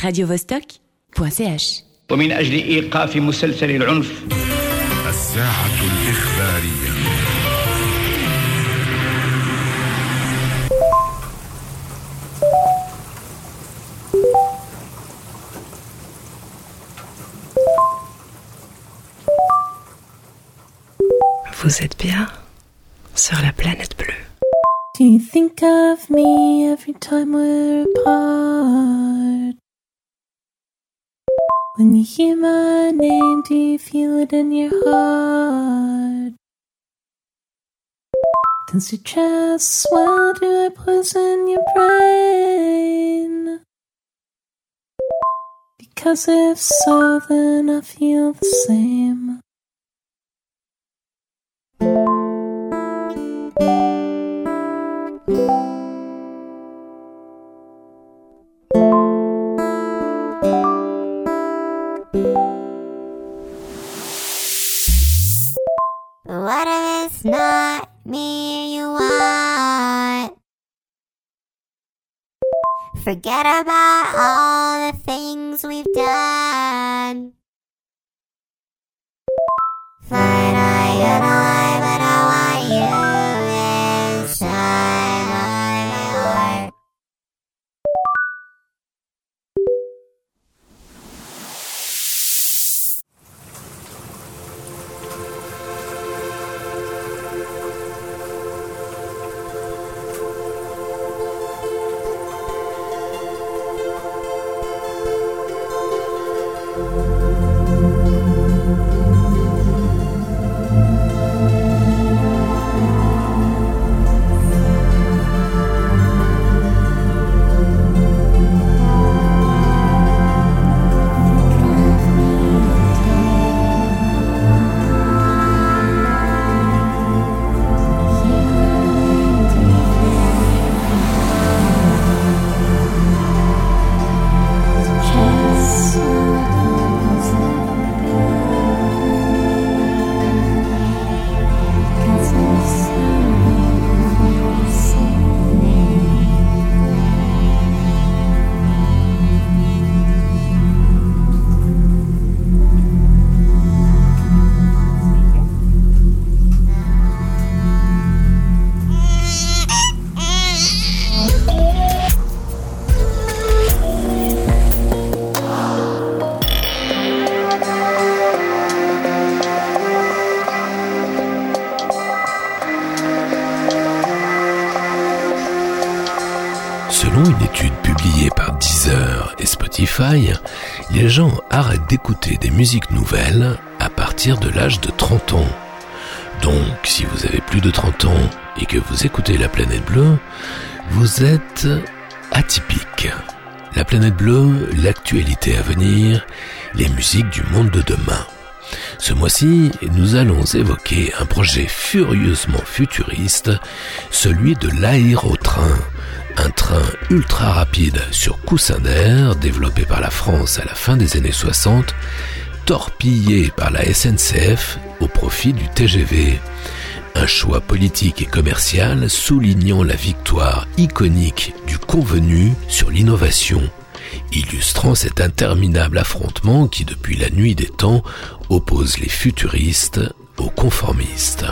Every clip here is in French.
radiovostok.ch ومن أجل إيقاف مسلسل العنف الساعة الإخبارية Vous êtes bien sur la planète bleue. Do you think of me every time we're apart? When you hear my name, do you feel it in your heart? Does your chest swell? Do I poison your brain? Because if so, then I feel the same. It's not me you want? Forget about all the things we've done. Fine, I Les gens arrêtent d'écouter des musiques nouvelles à partir de l'âge de 30 ans. Donc, si vous avez plus de 30 ans et que vous écoutez la planète bleue, vous êtes atypique. La planète bleue, l'actualité à venir, les musiques du monde de demain. Ce mois-ci, nous allons évoquer un projet furieusement futuriste, celui de l'aérotrain, un train ultra rapide sur coussin d'air développé par la France à la fin des années 60, torpillé par la SNCF au profit du TGV. Un choix politique et commercial soulignant la victoire iconique du convenu sur l'innovation, illustrant cet interminable affrontement qui depuis la nuit des temps oppose les futuristes aux conformistes.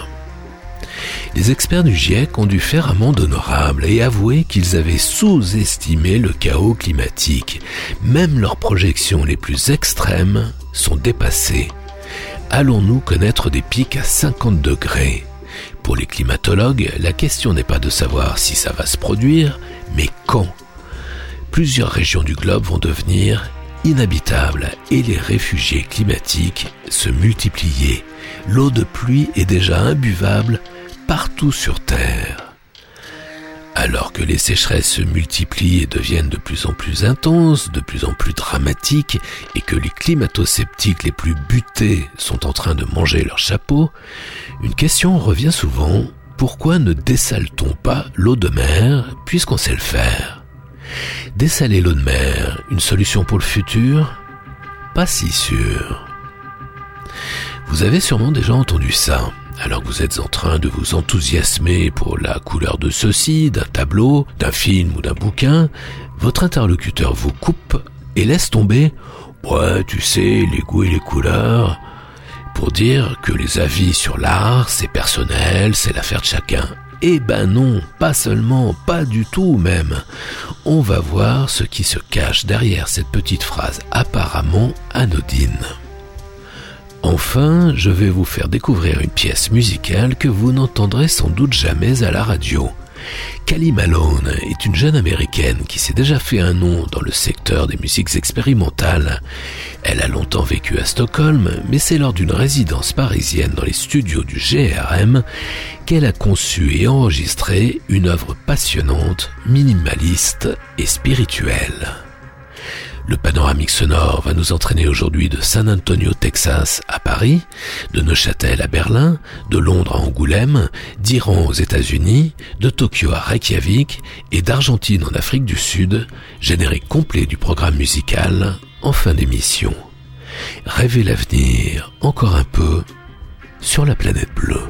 Les experts du GIEC ont dû faire amende honorable et avouer qu'ils avaient sous-estimé le chaos climatique. Même leurs projections les plus extrêmes sont dépassées. Allons-nous connaître des pics à 50 degrés? Pour les climatologues, la question n'est pas de savoir si ça va se produire, mais quand. Plusieurs régions du globe vont devenir inhabitables et les réfugiés climatiques se multiplier. L'eau de pluie est déjà imbuvable partout sur Terre. Alors que les sécheresses se multiplient et deviennent de plus en plus intenses, de plus en plus dramatiques, et que les climato-sceptiques les plus butés sont en train de manger leur chapeau, une question revient souvent, pourquoi ne dessale-t-on pas l'eau de mer puisqu'on sait le faire? Dessaler l'eau de mer, une solution pour le futur? Pas si sûr. Vous avez sûrement déjà entendu ça, alors que vous êtes en train de vous enthousiasmer pour la couleur de ceci, d'un tableau, d'un film ou d'un bouquin, votre interlocuteur vous coupe et laisse tomber Ouais, tu sais, les goûts et les couleurs, pour dire que les avis sur l'art, c'est personnel, c'est l'affaire de chacun. Eh ben non, pas seulement, pas du tout même. On va voir ce qui se cache derrière cette petite phrase apparemment anodine. Enfin, je vais vous faire découvrir une pièce musicale que vous n'entendrez sans doute jamais à la radio. Callie Malone est une jeune américaine qui s'est déjà fait un nom dans le secteur des musiques expérimentales. Elle a longtemps vécu à Stockholm, mais c'est lors d'une résidence parisienne dans les studios du GRM qu'elle a conçu et enregistré une œuvre passionnante, minimaliste et spirituelle. Le panoramique sonore va nous entraîner aujourd'hui de San Antonio, Texas à Paris, de Neuchâtel à Berlin, de Londres à Angoulême, d'Iran aux États-Unis, de Tokyo à Reykjavik et d'Argentine en Afrique du Sud, générique complet du programme musical en fin d'émission. Rêvez l'avenir encore un peu sur la planète bleue.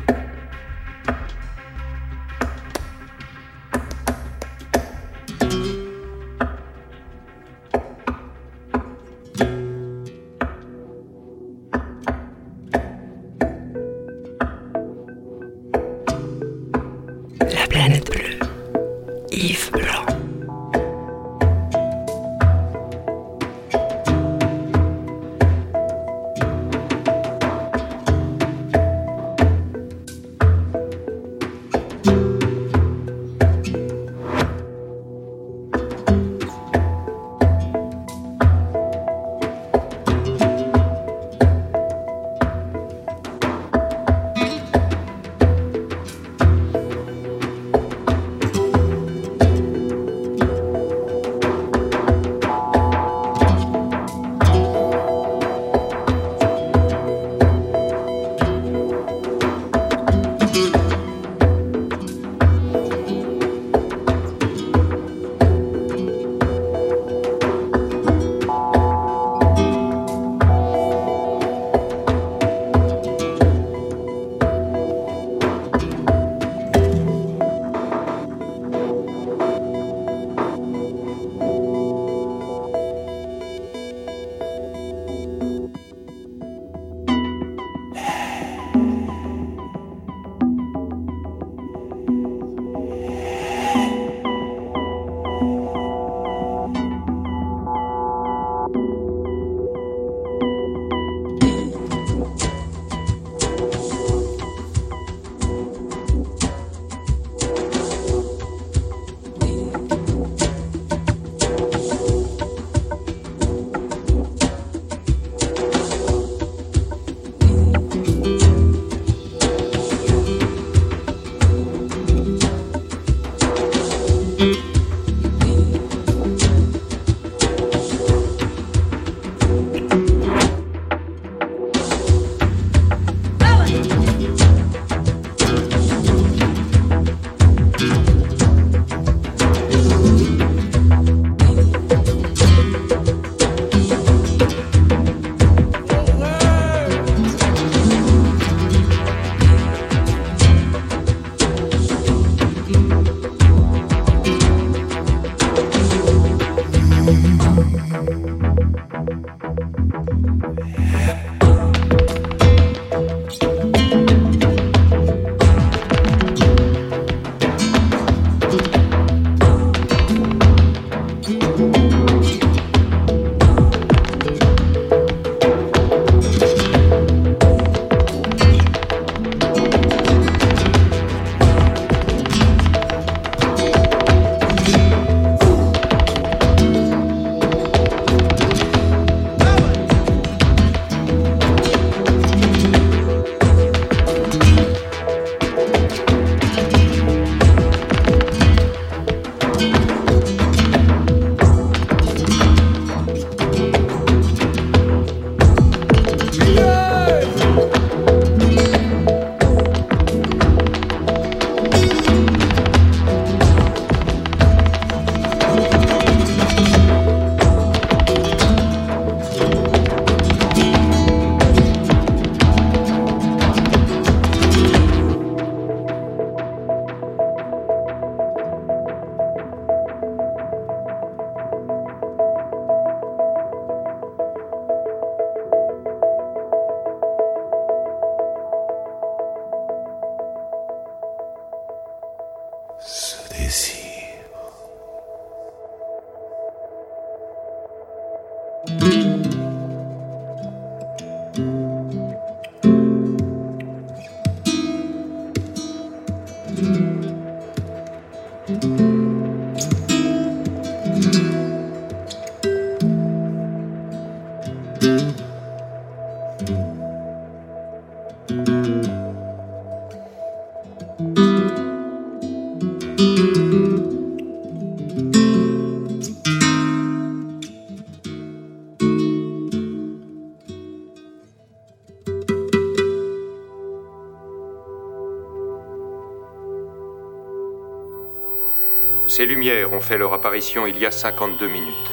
Ces lumières ont fait leur apparition il y a 52 minutes.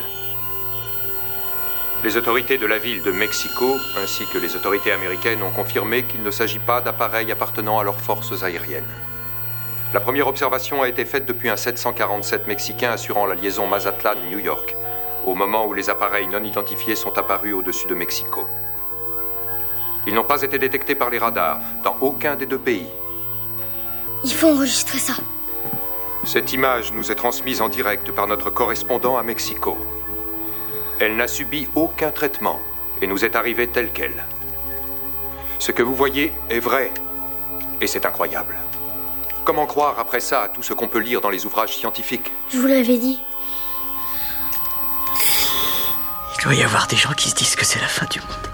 Les autorités de la ville de Mexico, ainsi que les autorités américaines, ont confirmé qu'il ne s'agit pas d'appareils appartenant à leurs forces aériennes. La première observation a été faite depuis un 747 mexicain assurant la liaison Mazatlan-New York, au moment où les appareils non identifiés sont apparus au-dessus de Mexico. Ils n'ont pas été détectés par les radars dans aucun des deux pays. Il faut enregistrer ça. Cette image nous est transmise en direct par notre correspondant à Mexico. Elle n'a subi aucun traitement et nous est arrivée telle qu'elle. Ce que vous voyez est vrai et c'est incroyable. Comment croire après ça à tout ce qu'on peut lire dans les ouvrages scientifiques? Je vous l'avais dit. Il doit y avoir des gens qui se disent que c'est la fin du monde.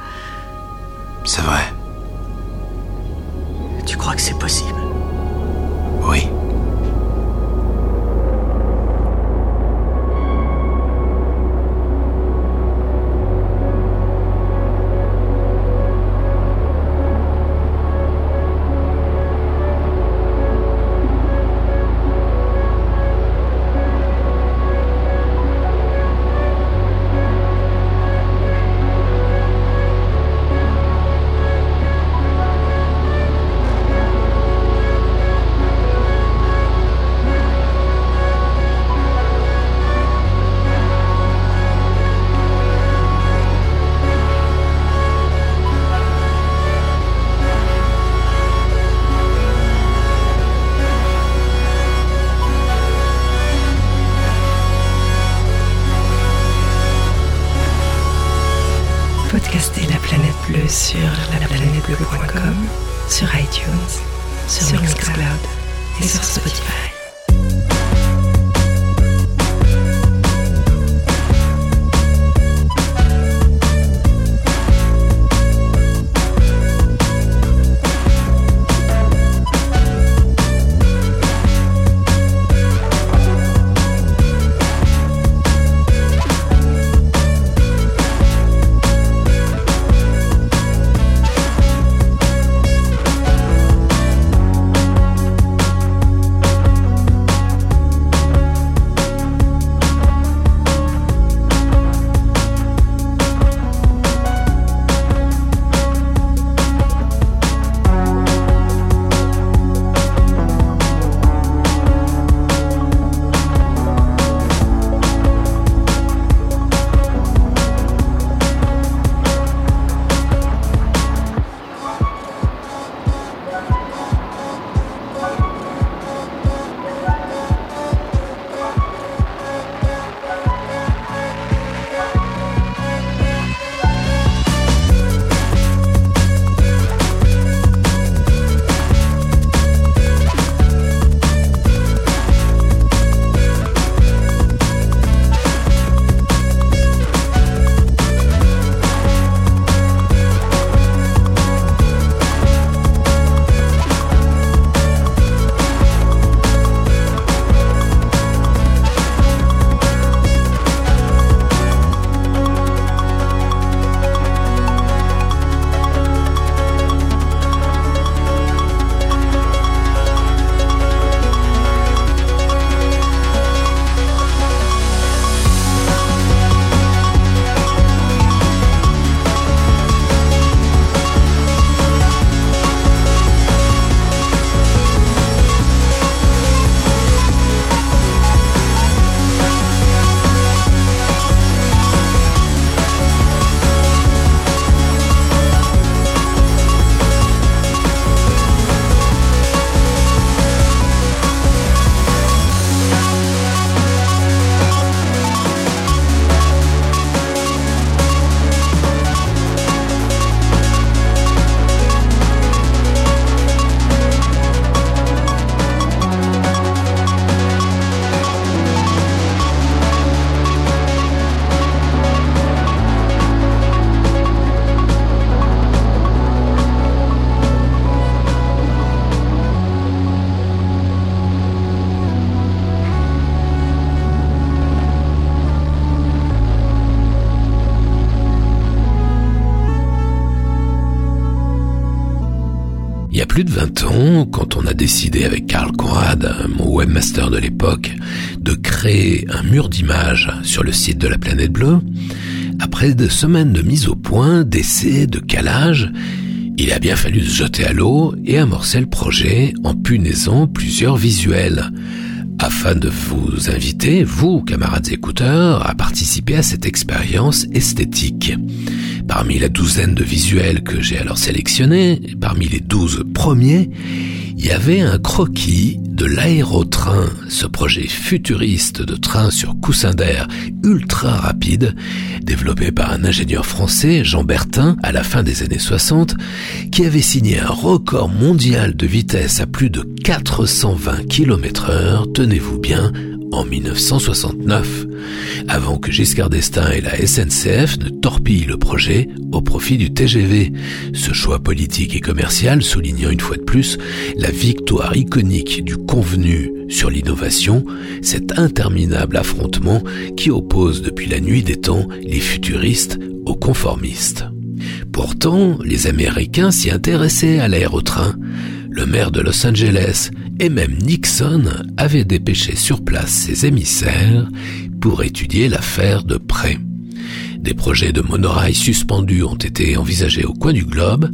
C'est vrai. Tu crois que c'est possible? Oui. De l'époque, de créer un mur d'images sur le site de la planète bleue, après des semaines de mise au point, d'essais, de calage, il a bien fallu se jeter à l'eau et amorcer le projet en punaisant plusieurs visuels, afin de vous inviter, vous, camarades écouteurs, à participer à cette expérience esthétique. Parmi la douzaine de visuels que j'ai alors sélectionnés, parmi les douze premiers, il y avait un croquis de ce projet futuriste de train sur coussin d'air ultra rapide, développé par un ingénieur français, Jean Bertin, à la fin des années 60, qui avait signé un record mondial de vitesse à plus de 420 km heure, tenez-vous bien, en 1969, avant que Giscard d'Estaing et la SNCF ne torpillent le projet au profit du TGV, ce choix politique et commercial soulignant une fois de plus la victoire iconique du convenu sur l'innovation, cet interminable affrontement qui oppose depuis la nuit des temps les futuristes aux conformistes. Pourtant, les Américains s'y intéressaient à l'aérotrain. Le maire de Los Angeles et même Nixon avaient dépêché sur place ses émissaires pour étudier l'affaire de près. Des projets de monorail suspendus ont été envisagés au coin du globe,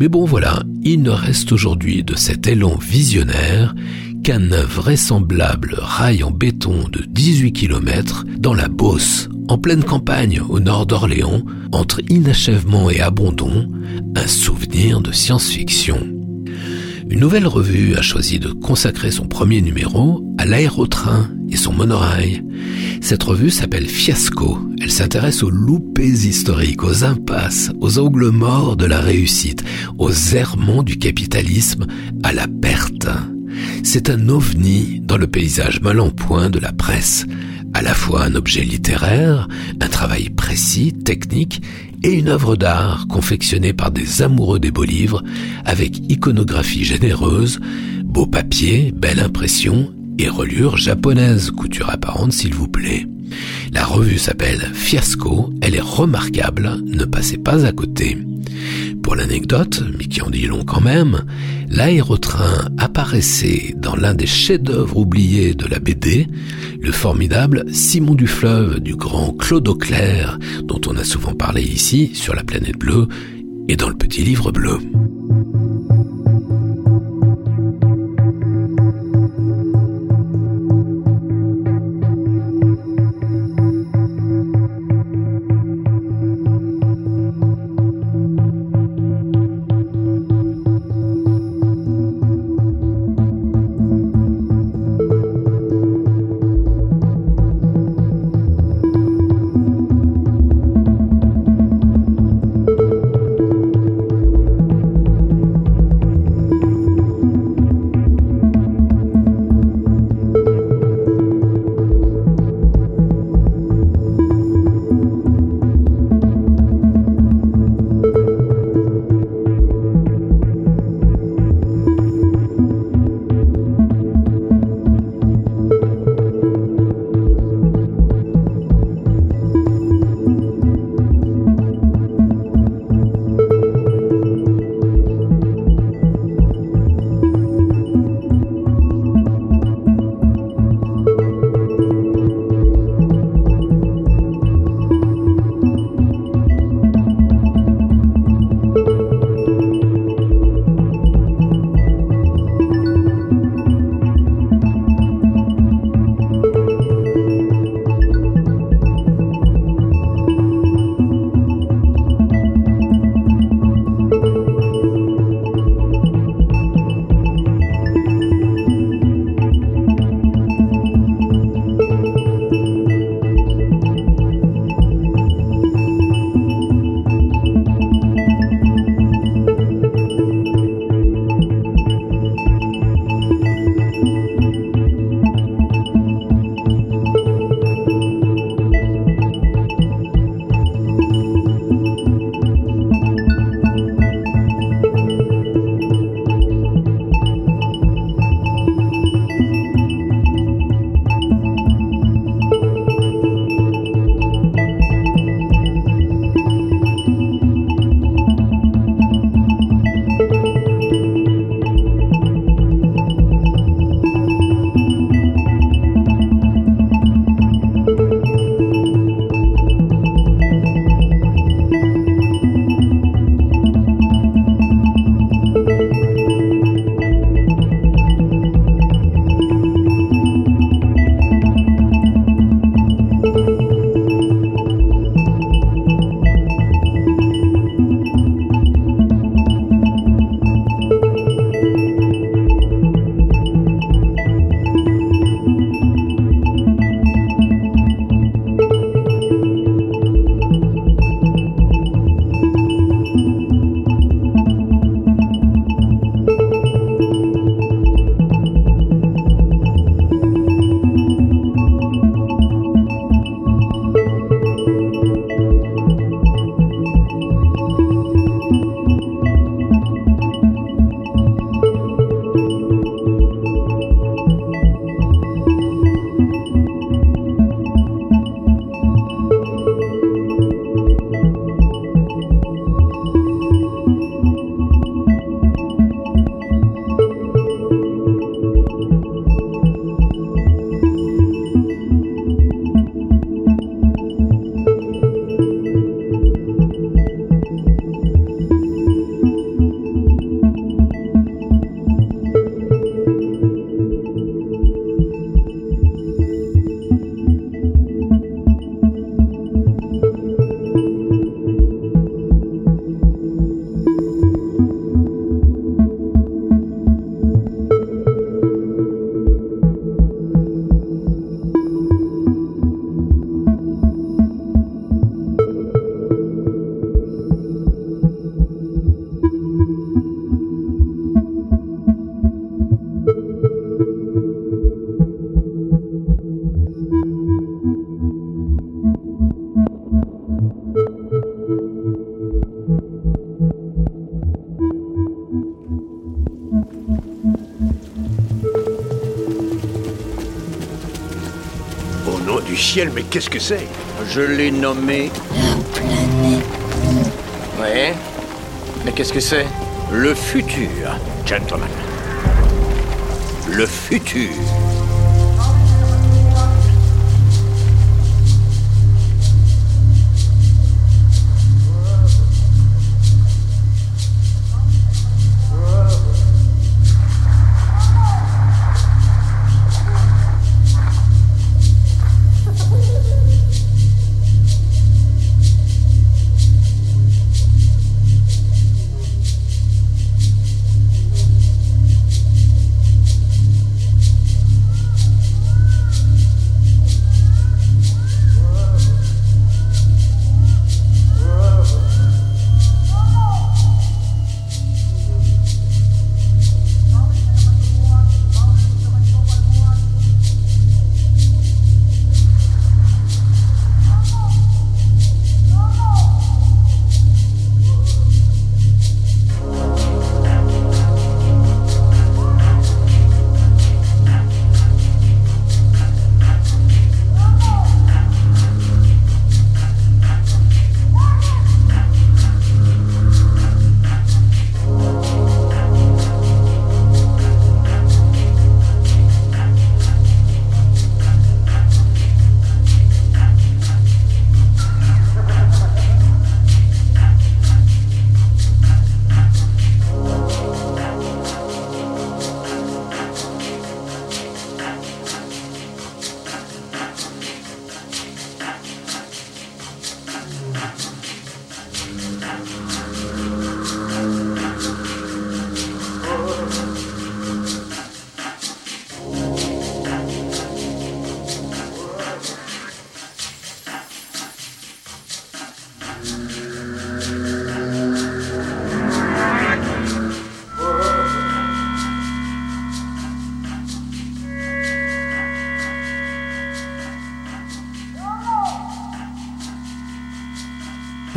mais bon voilà, il ne reste aujourd'hui de cet élan visionnaire qu'un invraisemblable rail en béton de 18 km dans la Beauce, en pleine campagne au nord d'Orléans, entre inachèvement et abandon, un souvenir de science-fiction. Une nouvelle revue a choisi de consacrer son premier numéro à l'aérotrain et son monorail. Cette revue s'appelle Fiasco. Elle s'intéresse aux loupés historiques, aux impasses, aux angles morts de la réussite, aux errements du capitalisme, à la perte. C'est un ovni dans le paysage mal en point de la presse, à la fois un objet littéraire, un travail précis, technique, et une œuvre d'art confectionnée par des amoureux des beaux livres, avec iconographie généreuse, beau papier, belle impression et reliure japonaise, couture apparente s'il vous plaît. La revue s'appelle Fiasco, elle est remarquable, ne passez pas à côté. Pour l'anecdote, mais qui en dit long quand même, l'aérotrain apparaissait dans l'un des chefs-d'œuvre oubliés de la BD, le formidable Simon du Fleuve du grand Claude Auclair, dont on a souvent parlé ici sur la planète bleue et dans le petit livre bleu. Ciel, mais qu'est-ce que c'est Je l'ai nommé. Ouais. Mais qu'est-ce que c'est Le futur, gentlemen. Le futur.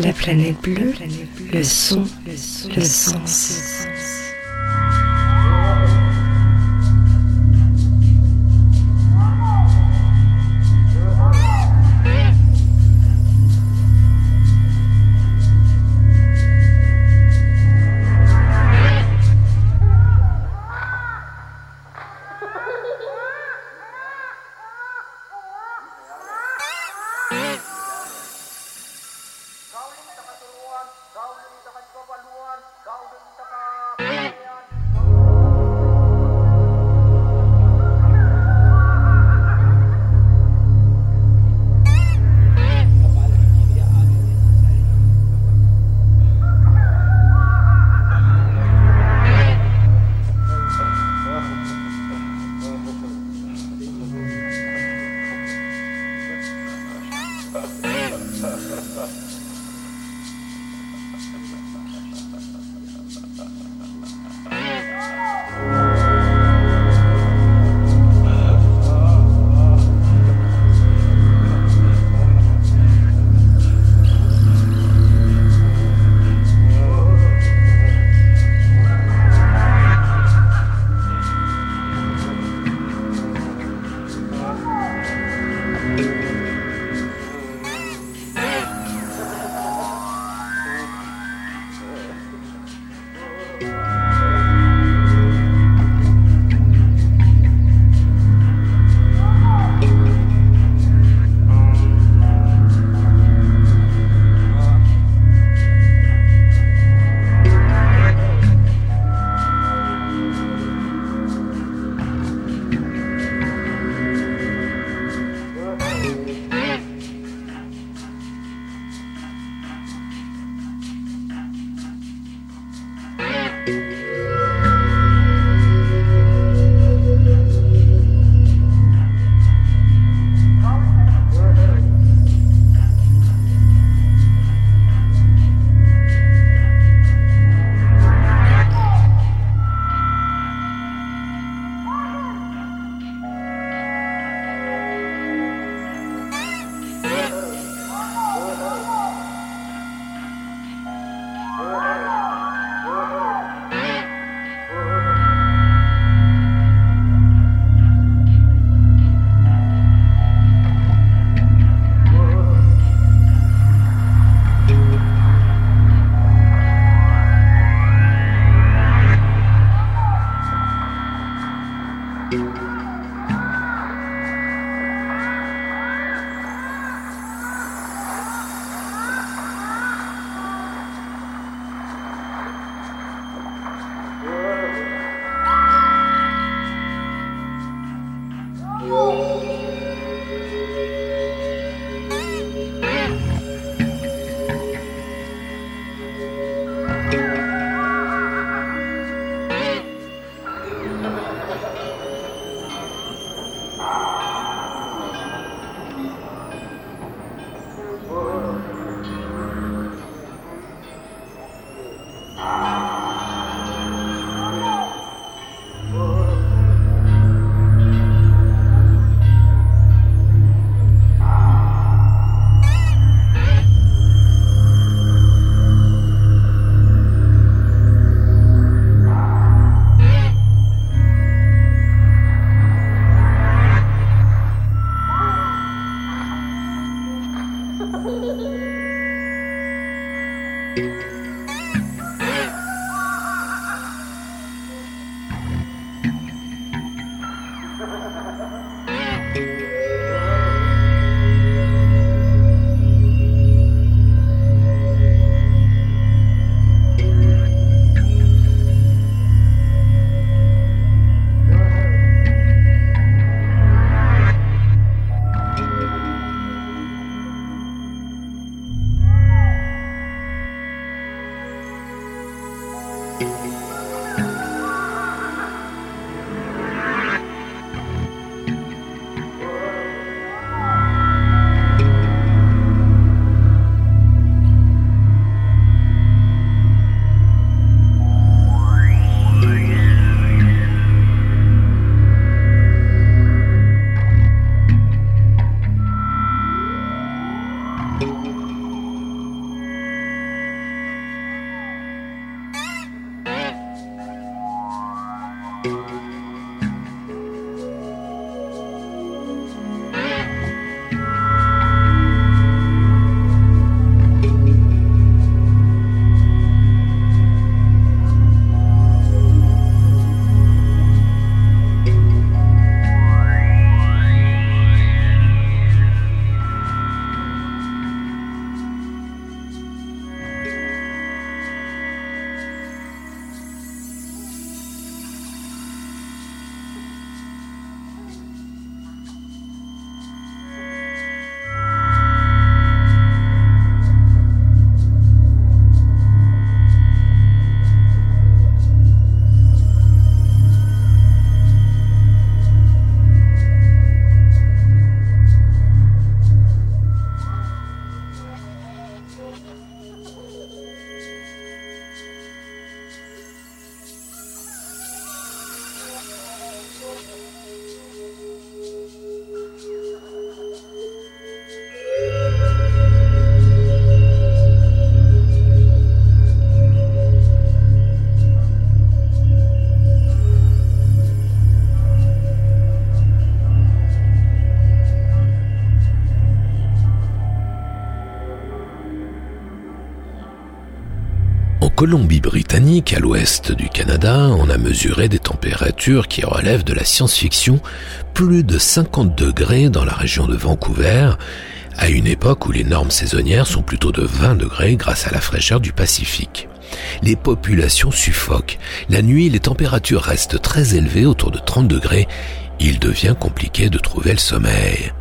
La planète bleue, le son, le sens. Colombie-Britannique, à l'ouest du Canada, on a mesuré des températures qui relèvent de la science-fiction, plus de 50 degrés dans la région de Vancouver, à une époque où les normes saisonnières sont plutôt de 20 degrés grâce à la fraîcheur du Pacifique. Les populations suffoquent. La nuit, les températures restent très élevées, autour de 30 degrés, il devient compliqué de trouver le sommeil.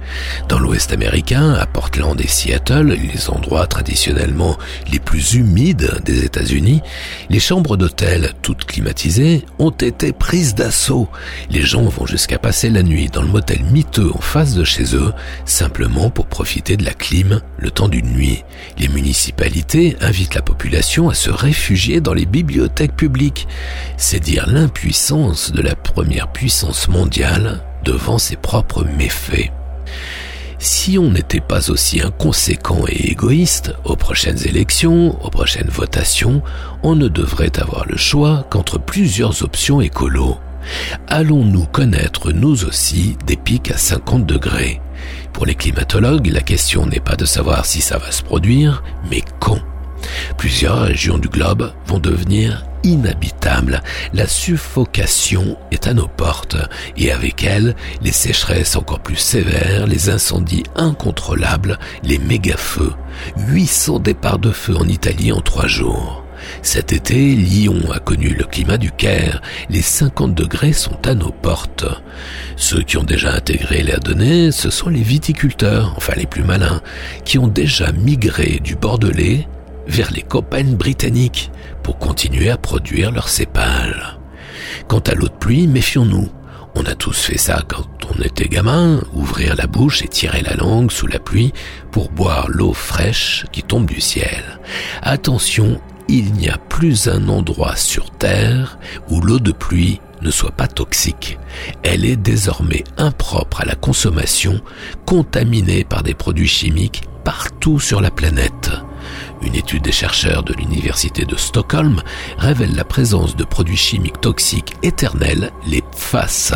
Dans l'Ouest américain, à Portland et Seattle, les endroits traditionnellement les plus humides des États-Unis, les chambres d'hôtel, toutes climatisées, ont été prises d'assaut. Les gens vont jusqu'à passer la nuit dans le motel miteux en face de chez eux, simplement pour profiter de la clim le temps d'une nuit. Les municipalités invitent la population à se réfugier dans les bibliothèques publiques. C'est dire l'impuissance de la première puissance mondiale devant ses propres méfaits. Si on n'était pas aussi inconséquent et égoïste aux prochaines élections, aux prochaines votations, on ne devrait avoir le choix qu'entre plusieurs options écolo. Allons-nous connaître nous aussi des pics à 50 degrés? Pour les climatologues, la question n'est pas de savoir si ça va se produire, mais quand. Plusieurs régions du globe vont devenir inhabitable. La suffocation est à nos portes et avec elle les sécheresses encore plus sévères, les incendies incontrôlables, les méga-feux. 800 départs de feu en Italie en trois jours. Cet été, Lyon a connu le climat du Caire. Les 50 degrés sont à nos portes. Ceux qui ont déjà intégré l'air donné, ce sont les viticulteurs, enfin les plus malins, qui ont déjà migré du Bordelais vers les campagnes britanniques pour continuer à produire leurs cépages. Quant à l'eau de pluie, méfions-nous. On a tous fait ça quand on était gamin, ouvrir la bouche et tirer la langue sous la pluie pour boire l'eau fraîche qui tombe du ciel. Attention, il n'y a plus un endroit sur Terre où l'eau de pluie ne soit pas toxique. Elle est désormais impropre à la consommation, contaminée par des produits chimiques partout sur la planète. Une étude des chercheurs de l'université de Stockholm révèle la présence de produits chimiques toxiques éternels, les PFAS,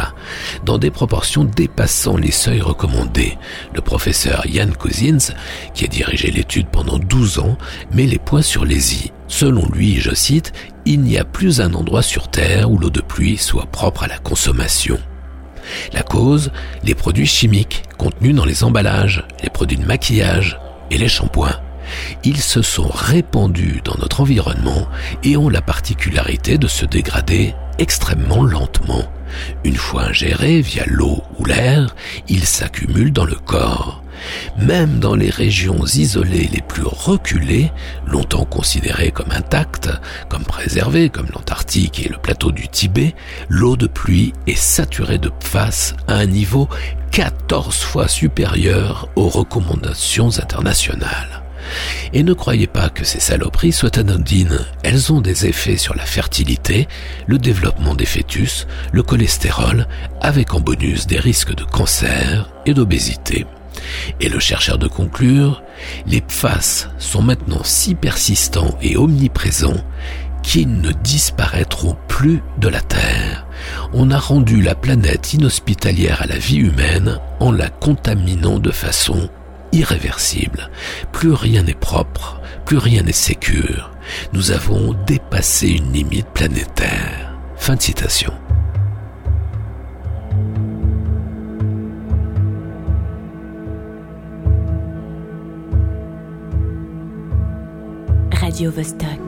dans des proportions dépassant les seuils recommandés. Le professeur Jan Cousins, qui a dirigé l'étude pendant 12 ans, met les points sur les i. Selon lui, je cite, il n'y a plus un endroit sur Terre où l'eau de pluie soit propre à la consommation. La cause, les produits chimiques contenus dans les emballages, les produits de maquillage et les shampoings. Ils se sont répandus dans notre environnement et ont la particularité de se dégrader extrêmement lentement. Une fois ingérés via l'eau ou l'air, ils s'accumulent dans le corps. Même dans les régions isolées les plus reculées, longtemps considérées comme intactes, comme préservées, comme l'Antarctique et le plateau du Tibet, l'eau de pluie est saturée de PFAS à un niveau 14 fois supérieur aux recommandations internationales. Et ne croyez pas que ces saloperies soient anodines. Elles ont des effets sur la fertilité, le développement des fœtus, le cholestérol, avec en bonus des risques de cancer et d'obésité. Et le chercheur de conclure, les PFAS sont maintenant si persistants et omniprésents qu'ils ne disparaîtront plus de la Terre. On a rendu la planète inhospitalière à la vie humaine en la contaminant de façon irréversible. Plus rien n'est propre, plus rien n'est sécure. Nous avons dépassé une limite planétaire. Fin de citation. Radio Vostok.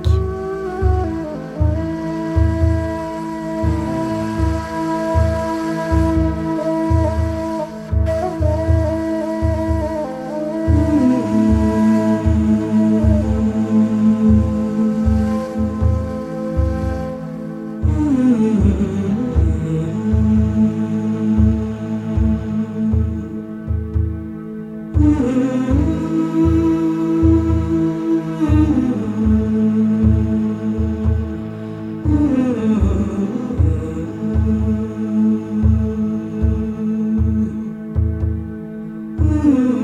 you.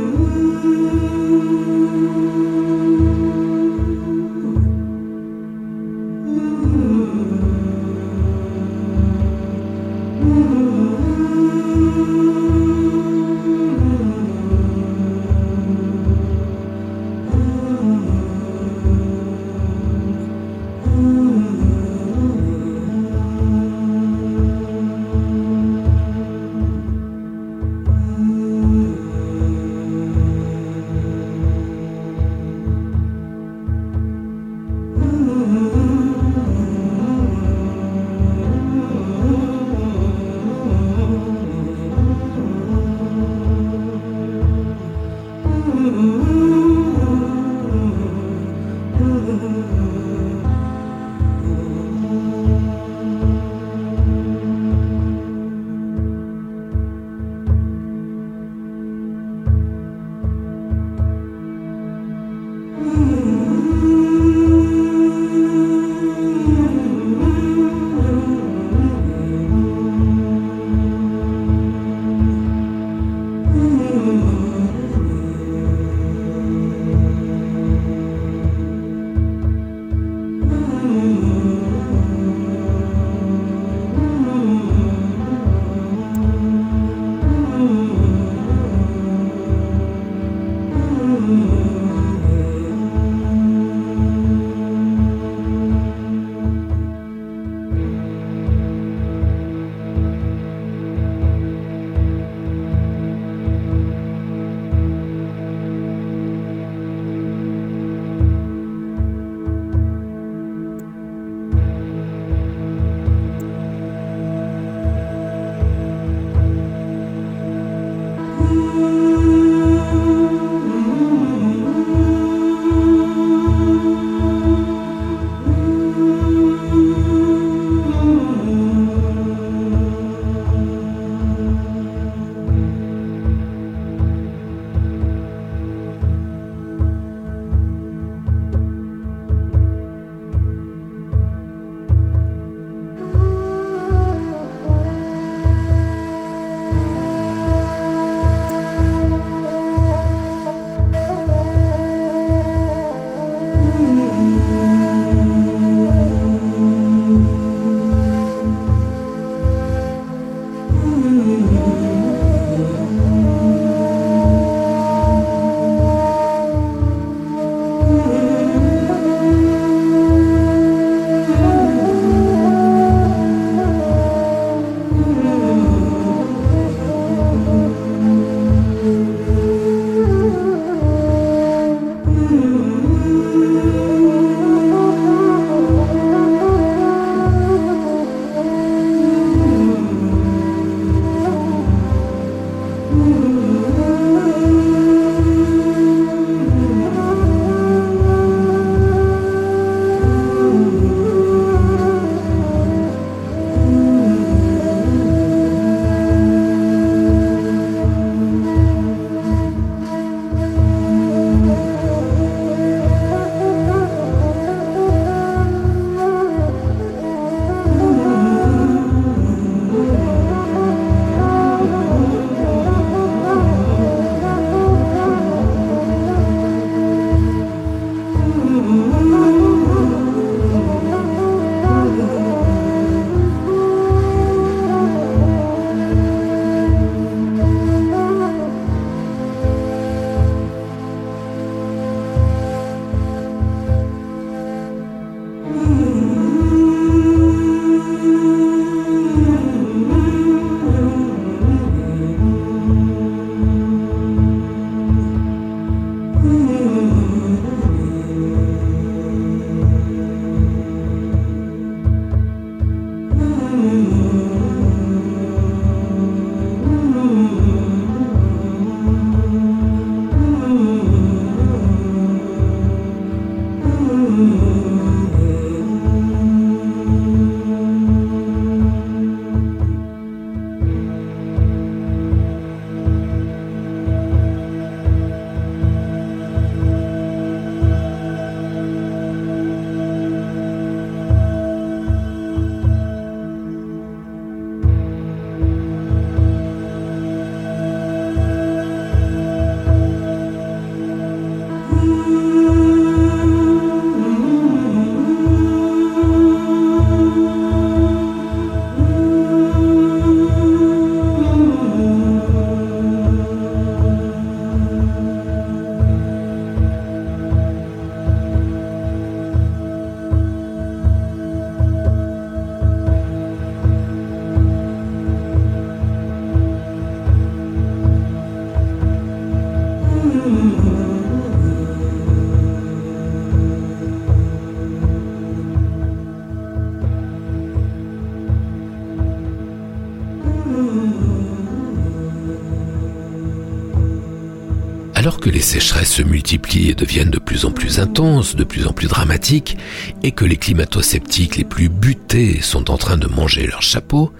Alors que les sécheresses se multiplient et deviennent de plus en plus intenses, de plus en plus dramatiques, et que les climato-sceptiques les plus butés sont en train de manger leur chapeau,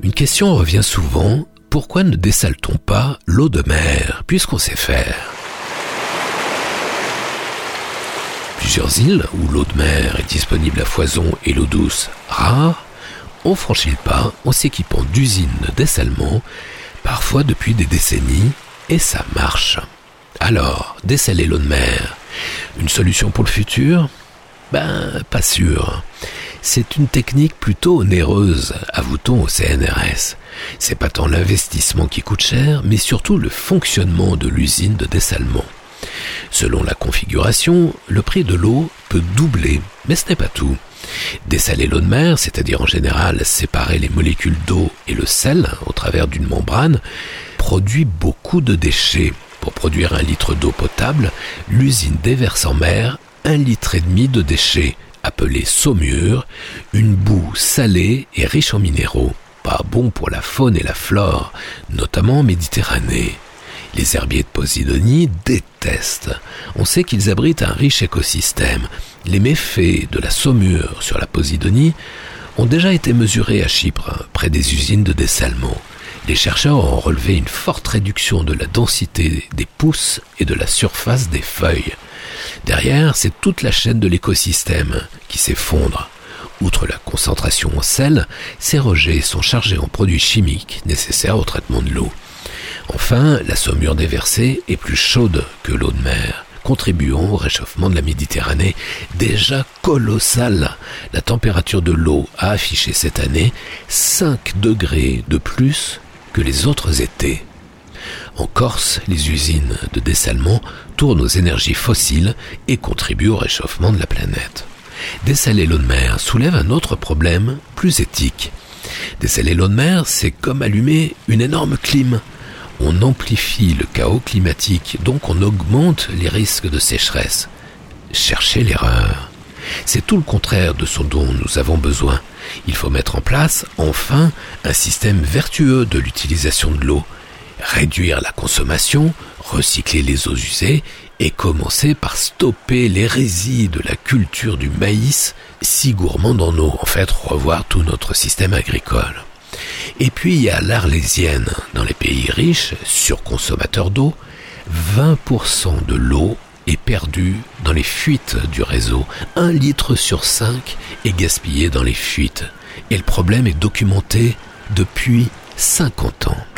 une question revient souvent, pourquoi ne dessale-t-on pas l'eau de mer, puisqu'on sait faire? Plusieurs îles où l'eau de mer est disponible à foison et l'eau douce rare, ont franchi le pas en s'équipant d'usines de dessalement, parfois depuis des décennies, et ça marche. Alors, dessaler l'eau de mer, une solution pour le futur? Ben, pas sûr. C'est une technique plutôt onéreuse, avoue-t-on au CNRS. C'est pas tant l'investissement qui coûte cher, mais surtout le fonctionnement de l'usine de dessalement. Selon la configuration, le prix de l'eau peut doubler, mais ce n'est pas tout. Dessaler l'eau de mer, c'est-à-dire en général séparer les molécules d'eau et le sel au travers d'une membrane, produit beaucoup de déchets. Pour produire un litre d'eau potable, l'usine déverse en mer un litre et demi de déchets, appelés saumure, une boue salée et riche en minéraux, pas bon pour la faune et la flore, notamment en Méditerranée. Les herbiers de Posidonie détestent. On sait qu'ils abritent un riche écosystème. Les méfaits de la saumure sur la Posidonie ont déjà été mesurés à Chypre, près des usines de dessalement. Les chercheurs ont relevé une forte réduction de la densité des pousses et de la surface des feuilles. Derrière, c'est toute la chaîne de l'écosystème qui s'effondre. Outre la concentration en sel, ces rejets sont chargés en produits chimiques nécessaires au traitement de l'eau. Enfin, la saumure déversée est plus chaude que l'eau de mer, contribuant au réchauffement de la Méditerranée déjà colossal. La température de l'eau a affiché cette année 5 degrés de plus les autres étés. En Corse, les usines de dessalement tournent aux énergies fossiles et contribuent au réchauffement de la planète. Dessaler l'eau de mer soulève un autre problème plus éthique. Dessaler l'eau de mer, c'est comme allumer une énorme clim. On amplifie le chaos climatique, donc on augmente les risques de sécheresse. Cherchez l'erreur. C'est tout le contraire de ce dont nous avons besoin. Il faut mettre en place, enfin, un système vertueux de l'utilisation de l'eau. Réduire la consommation, recycler les eaux usées et commencer par stopper l'hérésie de la culture du maïs si gourmand en eau. En fait, revoir tout notre système agricole. Et puis il y a l'Arlésienne. Dans les pays riches, surconsommateurs d'eau, 20% de l'eau est perdue dans les fuites du réseau. Un litre sur cinq est gaspillé dans les fuites. Et le problème est documenté depuis 50 ans.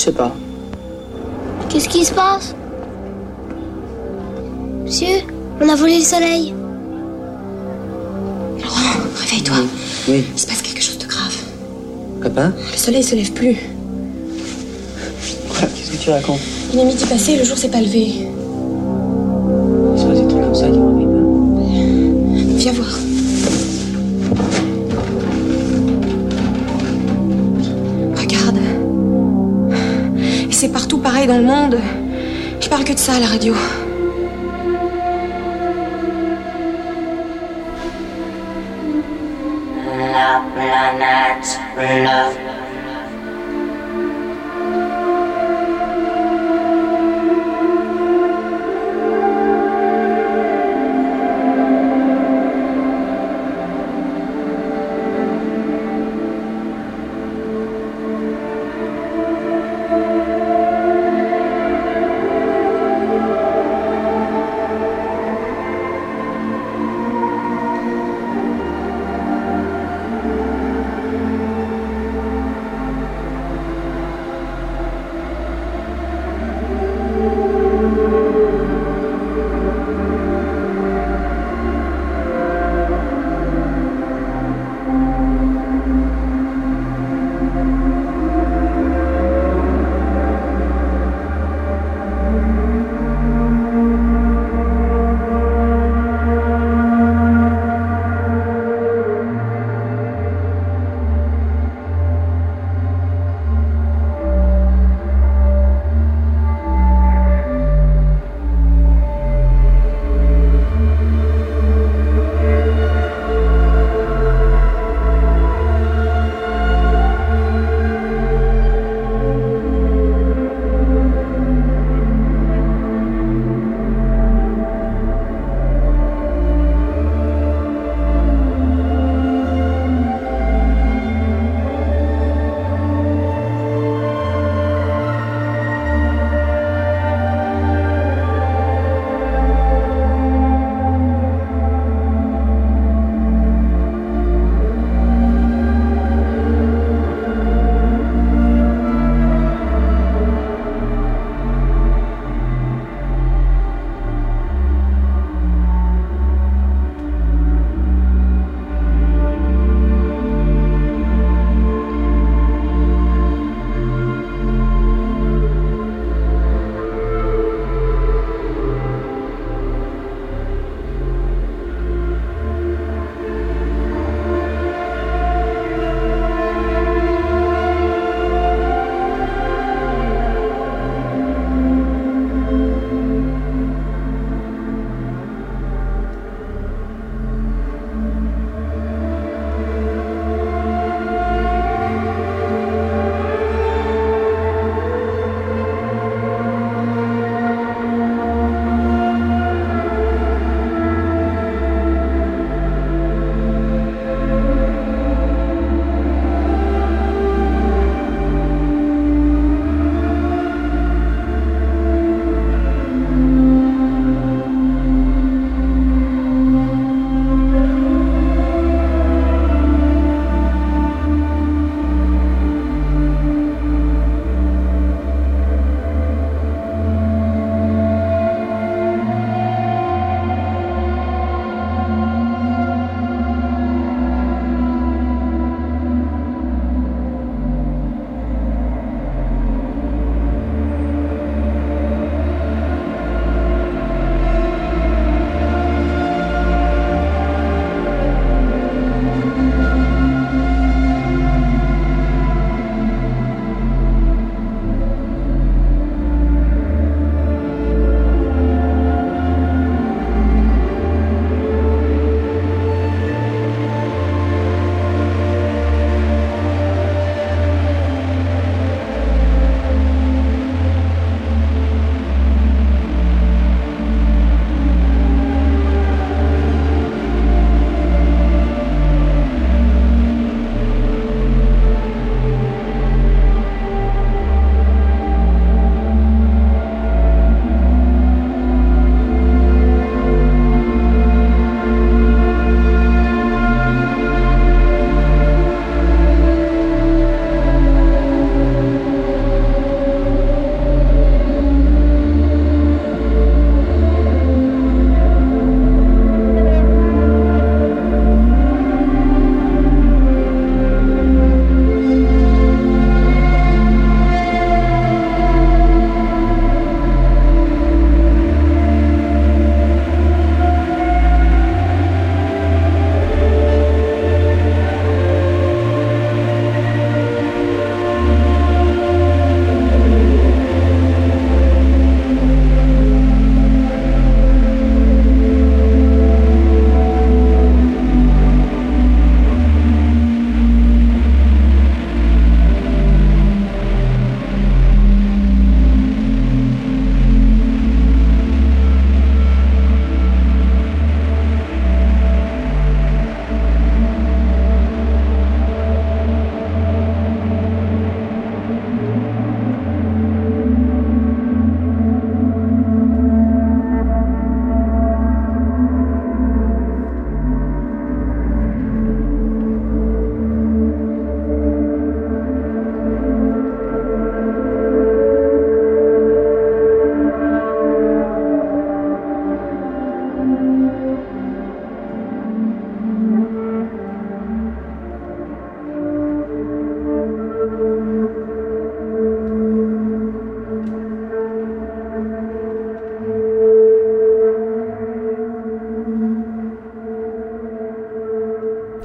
Sais pas. Qu'est-ce qui se passe? Monsieur, on a volé le soleil. Laurent, réveille-toi. Oui. Il se passe quelque chose de grave. Papa? Le soleil se lève plus. Qu'est-ce que tu racontes? Il est midi passé et le jour s'est pas levé. À la radio.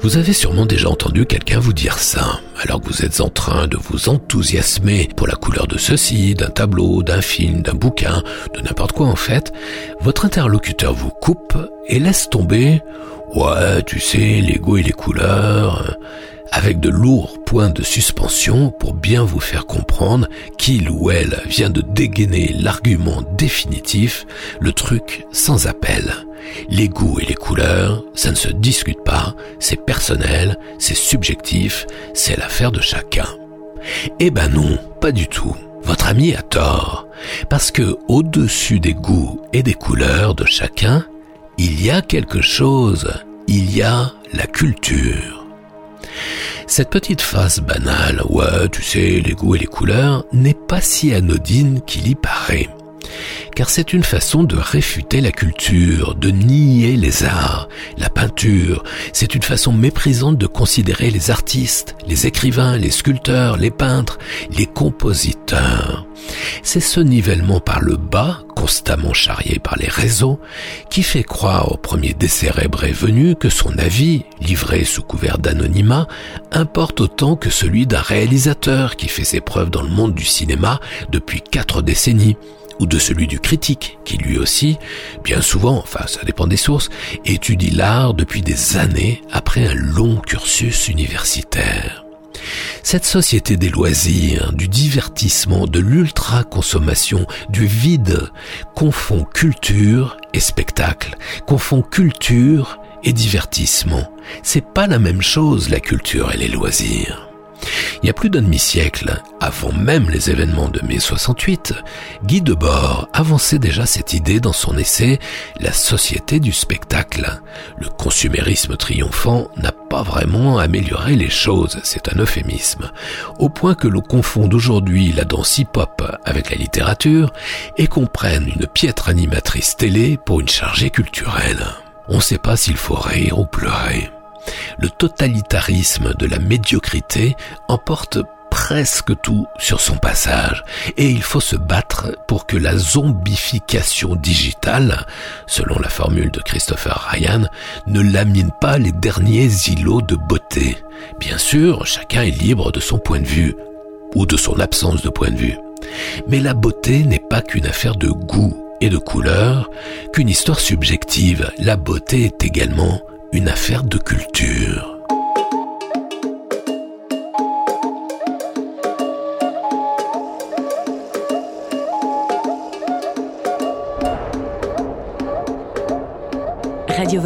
Vous avez sûrement déjà entendu quelqu'un vous dire ça, alors que vous êtes en train de vous enthousiasmer pour la couleur de ceci, d'un tableau, d'un film, d'un bouquin, de n'importe quoi en fait. Votre interlocuteur vous coupe et laisse tomber Ouais, tu sais, les goûts et les couleurs, avec de lourds points de suspension pour bien vous faire comprendre qu'il ou elle vient de dégainer l'argument définitif, le truc sans appel. Les goûts et les couleurs, ça ne se discute pas, c'est personnel, c'est subjectif, c'est l'affaire de chacun. Eh ben non, pas du tout. Votre ami a tort, parce que au-dessus des goûts et des couleurs de chacun, il y a quelque chose, il y a la culture. Cette petite phrase banale, ouais, tu sais, les goûts et les couleurs, n'est pas si anodine qu'il y paraît car c'est une façon de réfuter la culture, de nier les arts, la peinture, c'est une façon méprisante de considérer les artistes, les écrivains, les sculpteurs, les peintres, les compositeurs. C'est ce nivellement par le bas, constamment charrié par les réseaux, qui fait croire au premier décérébré venu que son avis, livré sous couvert d'anonymat, importe autant que celui d'un réalisateur qui fait ses preuves dans le monde du cinéma depuis quatre décennies ou de celui du critique, qui lui aussi, bien souvent, enfin ça dépend des sources, étudie l'art depuis des années après un long cursus universitaire. Cette société des loisirs, du divertissement, de l'ultra-consommation, du vide, confond culture et spectacle, confond culture et divertissement. C'est pas la même chose la culture et les loisirs. Il y a plus d'un demi-siècle, avant même les événements de mai 68, Guy Debord avançait déjà cette idée dans son essai La société du spectacle. Le consumérisme triomphant n'a pas vraiment amélioré les choses, c'est un euphémisme, au point que l'on confonde aujourd'hui la danse hip-hop avec la littérature et qu'on prenne une piètre animatrice télé pour une chargée culturelle. On ne sait pas s'il faut rire ou pleurer le totalitarisme de la médiocrité emporte presque tout sur son passage et il faut se battre pour que la zombification digitale, selon la formule de Christopher Ryan, ne lamine pas les derniers îlots de beauté. Bien sûr, chacun est libre de son point de vue ou de son absence de point de vue. Mais la beauté n'est pas qu'une affaire de goût et de couleur, qu'une histoire subjective. La beauté est également une affaire de culture. Radio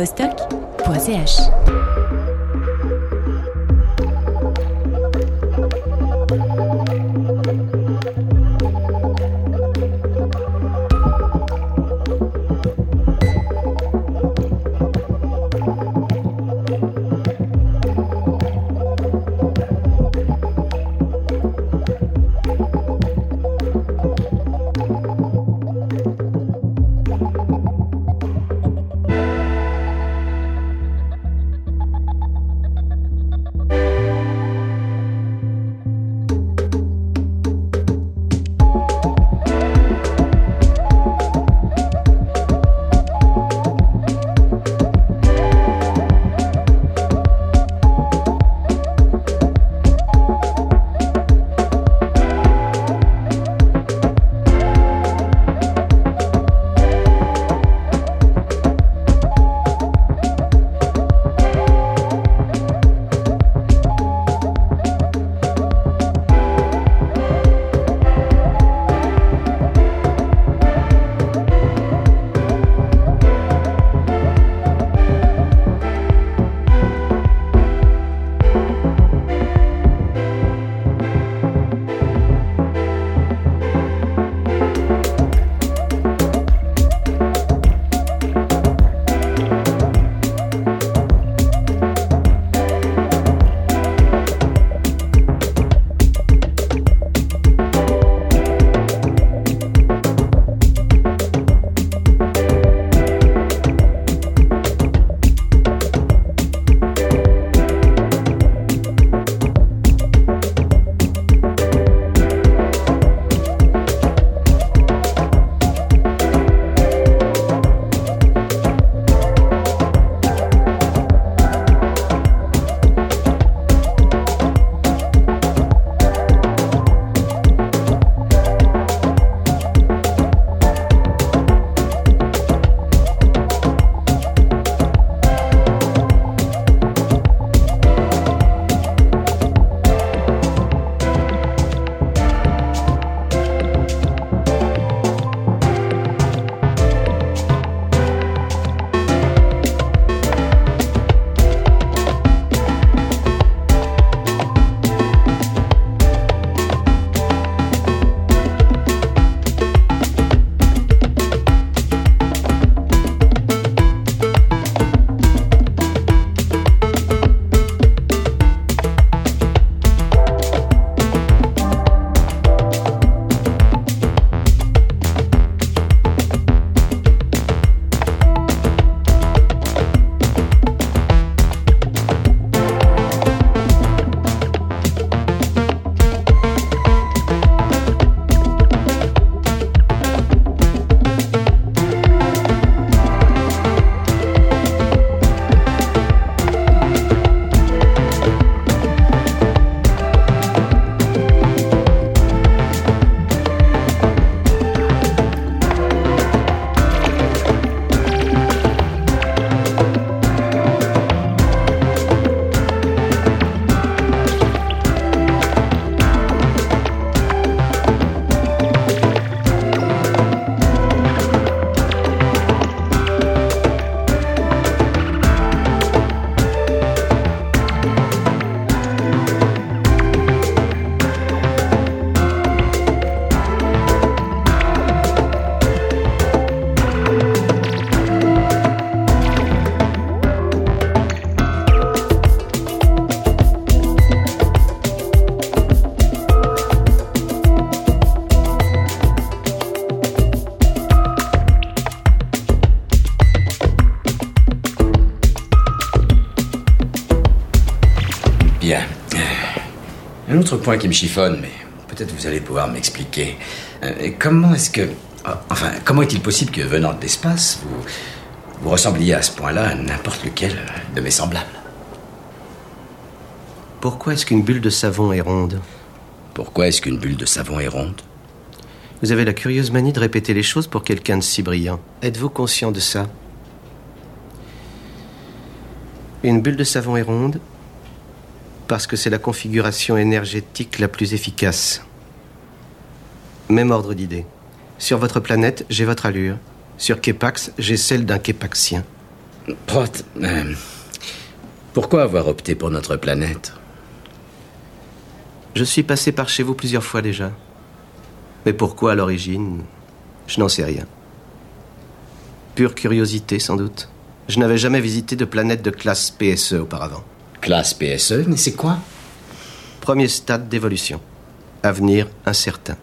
autre point qui me chiffonne, mais peut-être vous allez pouvoir m'expliquer. Euh, comment est-ce que... Enfin, comment est-il possible que, venant de l'espace, vous, vous ressembliez à ce point-là à n'importe lequel de mes semblables? Pourquoi est-ce qu'une bulle de savon est ronde? Pourquoi est-ce qu'une bulle de savon est ronde? Vous avez la curieuse manie de répéter les choses pour quelqu'un de si brillant. Êtes-vous conscient de ça? Une bulle de savon est ronde parce que c'est la configuration énergétique la plus efficace. Même ordre d'idée. Sur votre planète, j'ai votre allure. Sur Kepax, j'ai celle d'un Kepaxien. Prot, euh, pourquoi avoir opté pour notre planète? Je suis passé par chez vous plusieurs fois déjà. Mais pourquoi à l'origine? Je n'en sais rien. Pure curiosité, sans doute. Je n'avais jamais visité de planète de classe PSE auparavant. Classe PSE, mais c'est quoi Premier stade d'évolution. Avenir incertain.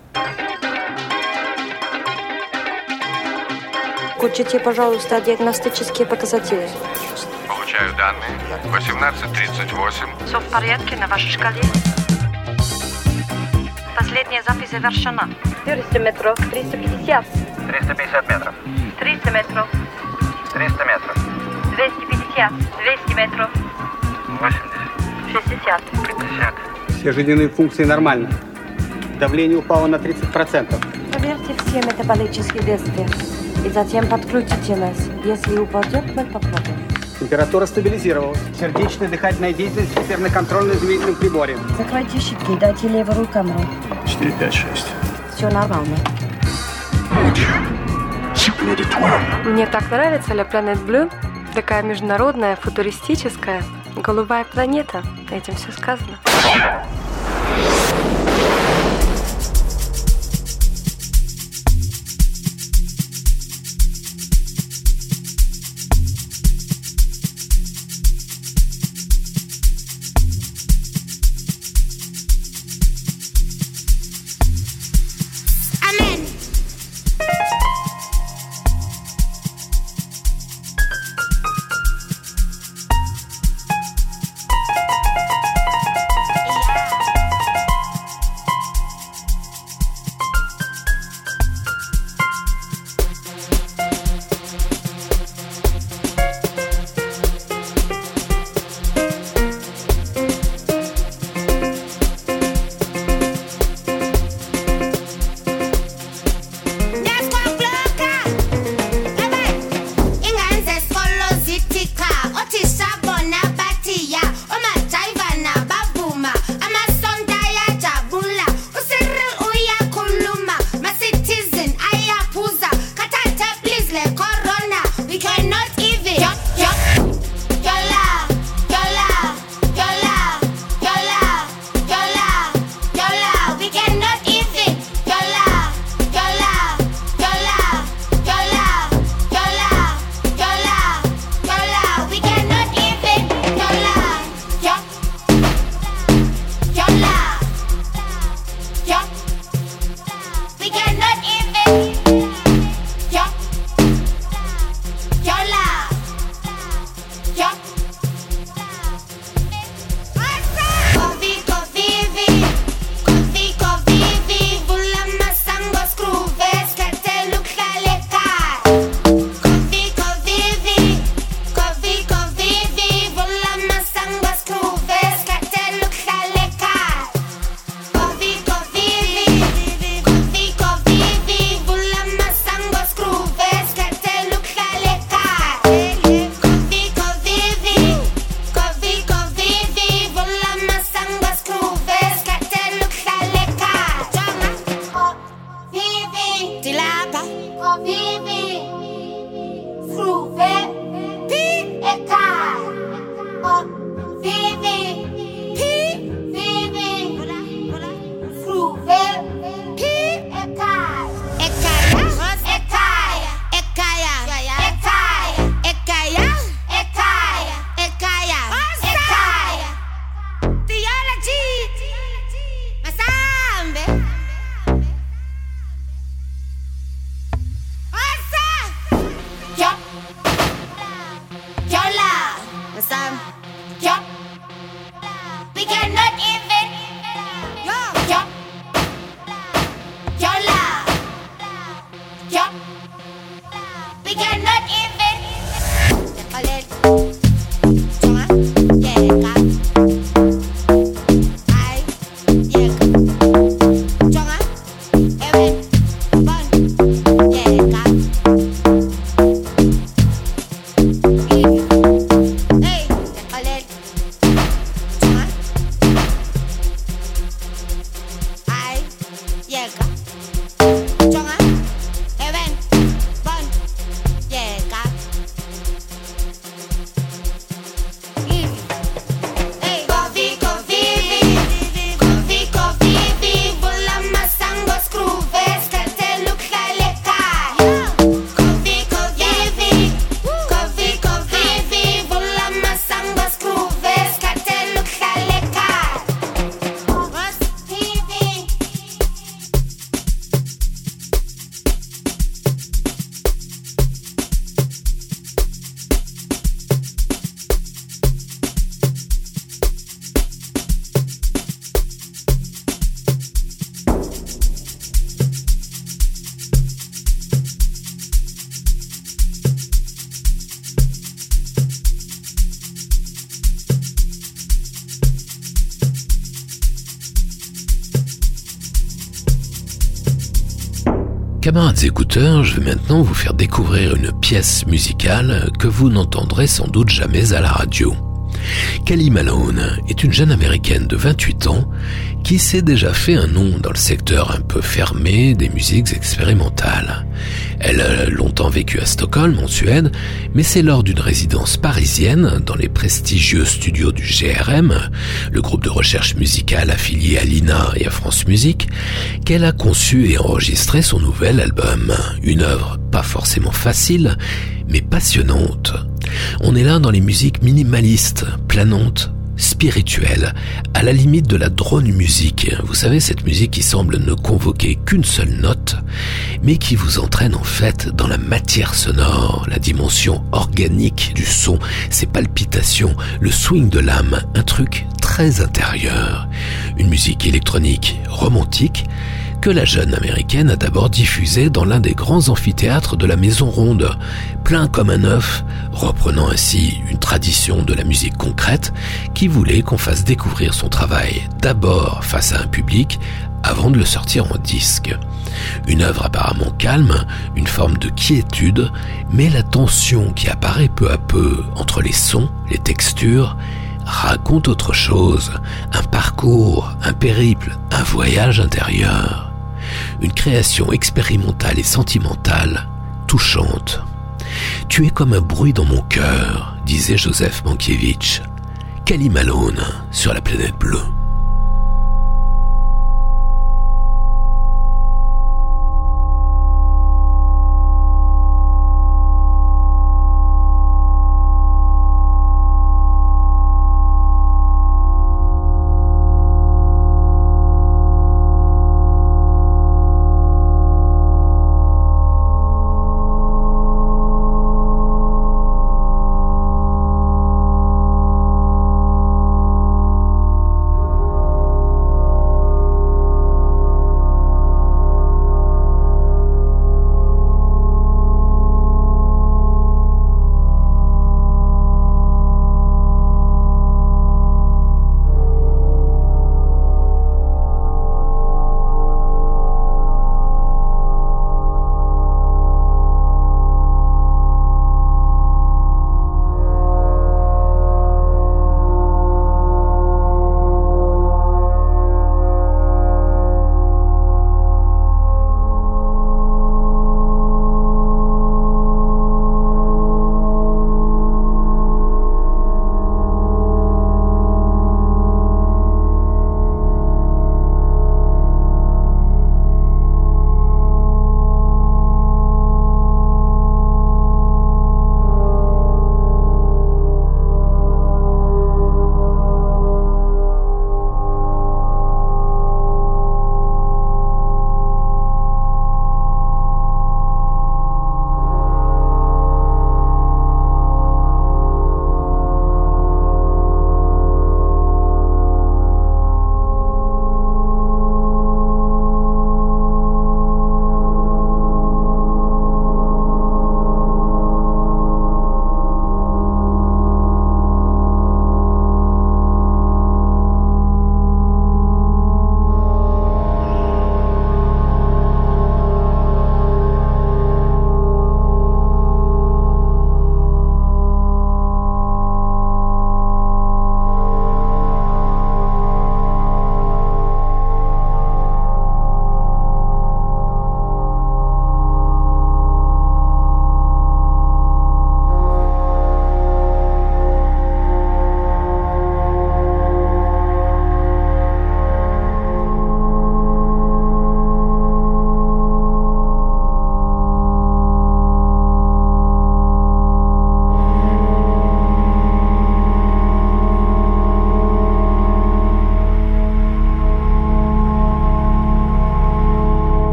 Включите, пожалуйста, диагностические показатели. Получаю данные. 1838. Все в порядке на вашей шкале? Последняя запись завершена. 400 метров, 350. 350 метров. 300 метров, 300 метров. 250, 200 метров, 80. 60. 50. Все жизненные функции нормально. Давление упало на 30%. Проверьте все метаболические действия. И затем подключите нас. Если упадет, мы попробуем. Температура стабилизировалась. Сердечная дыхательная деятельность теперь на контрольно-измерительном приборе. Закройте щитки, дайте левую камеру. 4, 5, 6. Все нормально. Мне так нравится La Planet Blue. Такая международная, футуристическая, голубая планета. Этим все сказано. Je vais maintenant vous faire découvrir une pièce musicale que vous n'entendrez sans doute jamais à la radio. Kelly Malone est une jeune américaine de 28 ans qui s'est déjà fait un nom dans le secteur un peu fermé des musiques expérimentales. Elle a longtemps vécu à Stockholm, en Suède, mais c'est lors d'une résidence parisienne dans les prestigieux studios du GRM, le groupe de recherche musicale affilié à l'INA et à France Musique, qu'elle a conçu et enregistré son nouvel album. Une œuvre pas forcément facile, mais passionnante. On est là dans les musiques minimalistes, planantes, spirituelles, à la limite de la drone musique. Vous savez, cette musique qui semble ne convoquer qu'une seule note, mais qui vous entraîne en fait dans la matière sonore, la dimension organique du son, ses palpitations, le swing de l'âme, un truc très intérieur. Une musique électronique romantique, que la jeune américaine a d'abord diffusé dans l'un des grands amphithéâtres de la Maison Ronde, plein comme un œuf, reprenant ainsi une tradition de la musique concrète qui voulait qu'on fasse découvrir son travail d'abord face à un public avant de le sortir en disque. Une œuvre apparemment calme, une forme de quiétude, mais la tension qui apparaît peu à peu entre les sons, les textures, raconte autre chose, un parcours, un périple, un voyage intérieur. Une création expérimentale et sentimentale, touchante. Tu es comme un bruit dans mon cœur, disait Joseph Mankiewicz. Kali Malone sur la planète bleue.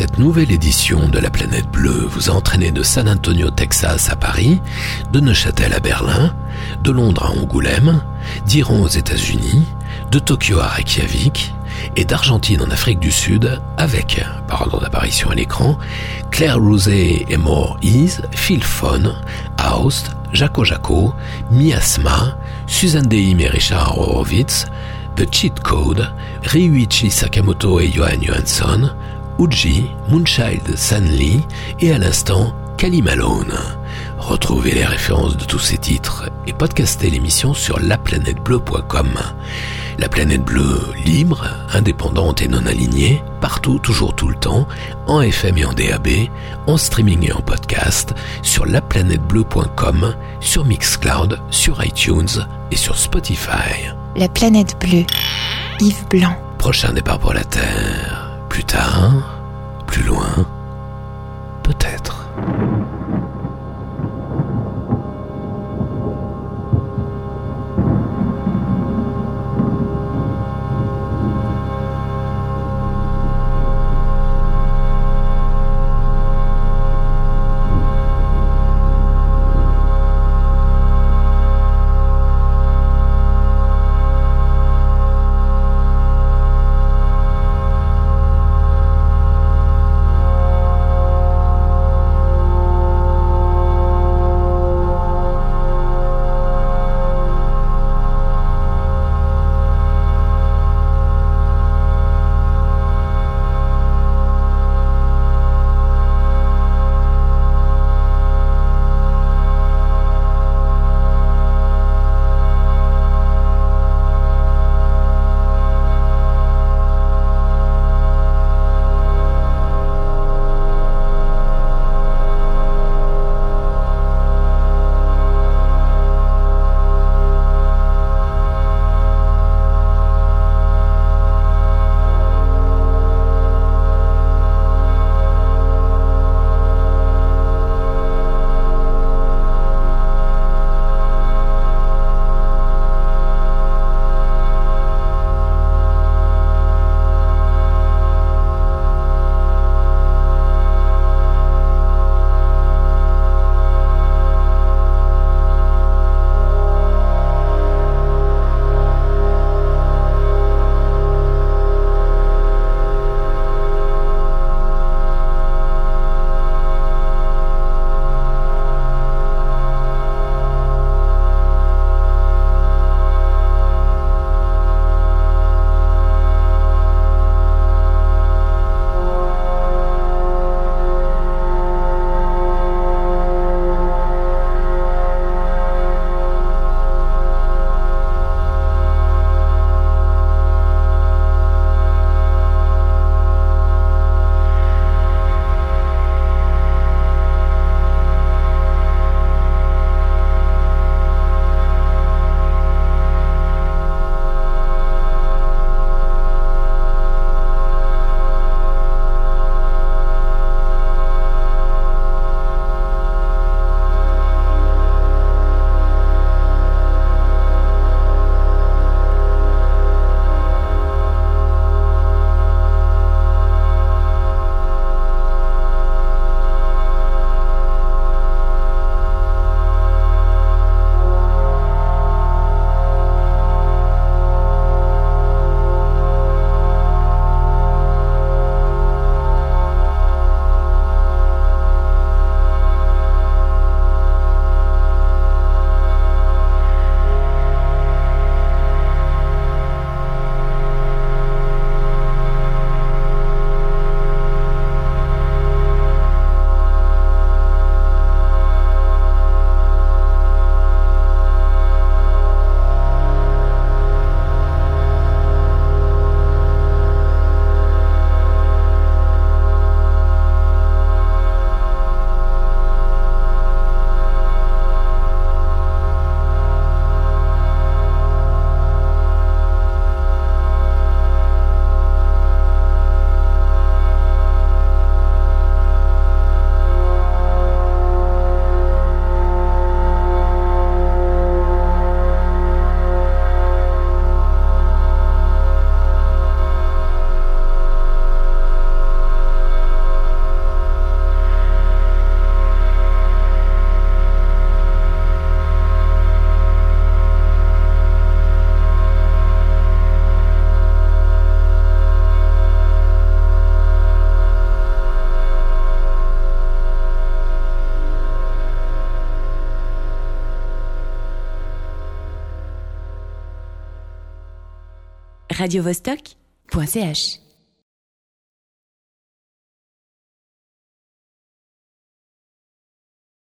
Cette nouvelle édition de la planète bleue vous a entraîné de San Antonio, Texas à Paris, de Neuchâtel à Berlin, de Londres à Angoulême, d'Iran aux États-Unis, de Tokyo à Reykjavik et d'Argentine en Afrique du Sud avec, par ordre d'apparition à l'écran, Claire Rousset et More Ease, Phil Fon, Aust, Jaco Jaco, Miasma, Suzanne Deim et Richard Horowitz, The Cheat Code, Ryuichi Sakamoto et Johan Johansson, Uji, Moonchild Sanli et à l'instant Kali Malone. Retrouvez les références de tous ces titres et podcastez l'émission sur laplanètebleu.com. La planète bleue libre, indépendante et non alignée, partout, toujours tout le temps, en FM et en DAB, en streaming et en podcast, sur laplanètebleu.com, sur Mixcloud, sur iTunes et sur Spotify. La planète bleue. Yves Blanc. Prochain départ pour la Terre. Plus tard, plus loin, peut-être. radiovostok.ch